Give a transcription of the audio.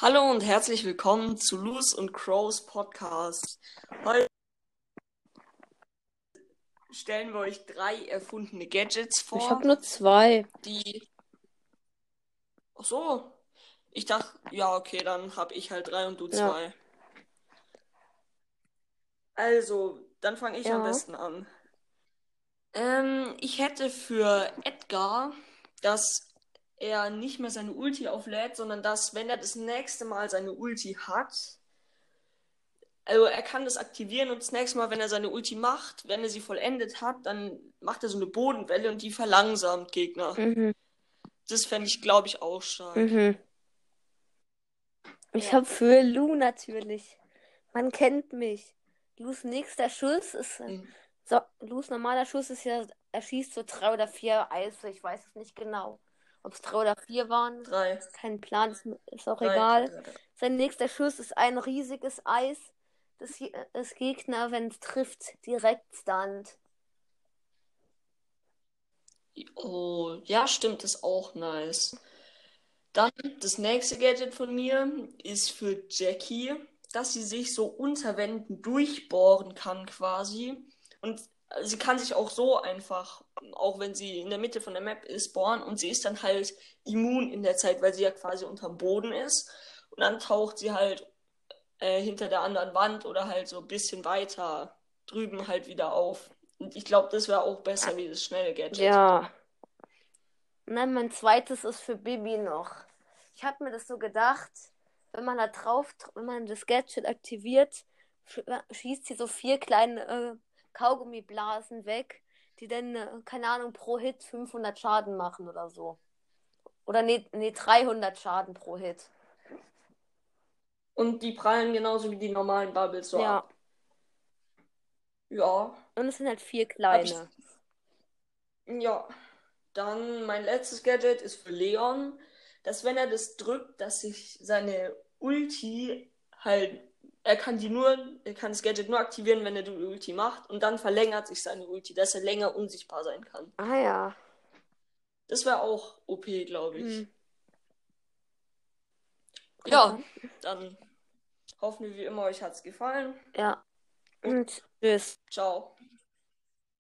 Hallo und herzlich willkommen zu Loose und Crows Podcast. Heute stellen wir euch drei erfundene Gadgets vor. Ich habe nur zwei. die. Ach so. Ich dachte, ja, okay, dann habe ich halt drei und du Ja. zwei. Also, dann fange ich am Ja. besten an. Ähm, ich hätte für Edgar, dass er nicht mehr seine Ulti auflädt, sondern dass, wenn er das nächste Mal seine Ulti hat, also er kann das aktivieren und das nächste Mal, wenn er seine Ulti macht, wenn er sie vollendet hat, dann macht er so eine Bodenwelle und die verlangsamt Gegner. Mhm. Das fände ich, glaube ich, auch stark. Mhm. Ich Ja. habe für Lu natürlich. Man kennt mich. Lus nächster Schuss ist. Mhm. So, Lus normaler Schuss ist ja, er schießt so drei oder vier Eise. Ich weiß es nicht genau. Ob es drei oder vier waren. Drei. Kein Plan, ist, ist auch Drei, egal. drei, drei. Sein nächster Schuss ist ein riesiges Eis. Das, das Gegner, wenn es trifft, direkt stunt. Oh, ja, stimmt, ist auch nice. Dann das nächste Gadget von mir ist für Jackie, dass sie sich so unter Wänden durchbohren kann quasi. Und sie kann sich auch so einfach, auch wenn sie in der Mitte von der Map ist, bohren. Und sie ist dann halt immun in der Zeit, weil sie ja quasi unterm Boden ist. Und dann taucht sie halt äh, hinter der anderen Wand oder halt so ein bisschen weiter drüben halt wieder auf. Und ich glaube, das wäre auch besser wie das schnelle Gadget. Ja. Dann mein zweites ist für Bibi noch. Ich habe mir das so gedacht, wenn man da drauf, wenn man das Gadget aktiviert, sch- schießt sie so vier kleine äh, Kaugummiblasen weg, die dann, äh, keine Ahnung, pro Hit 500 Schaden machen oder so. Oder nee, nee 300 Schaden pro Hit. Und die prallen genauso wie die normalen Bubbles so Ja. ab. Ja. Und es sind halt vier Hab ich- kleine. Ja. Dann mein letztes Gadget ist für Leon, dass wenn er das drückt, dass sich seine Ulti halt, er kann die nur, er kann das Gadget nur aktivieren, wenn er die Ulti macht und dann verlängert sich seine Ulti, dass er länger unsichtbar sein kann. Ah ja. Das wäre auch OP, glaube ich. Hm. Ja, dann hoffen wir wie immer, euch hat's gefallen. Ja. Und tschüss. Ciao.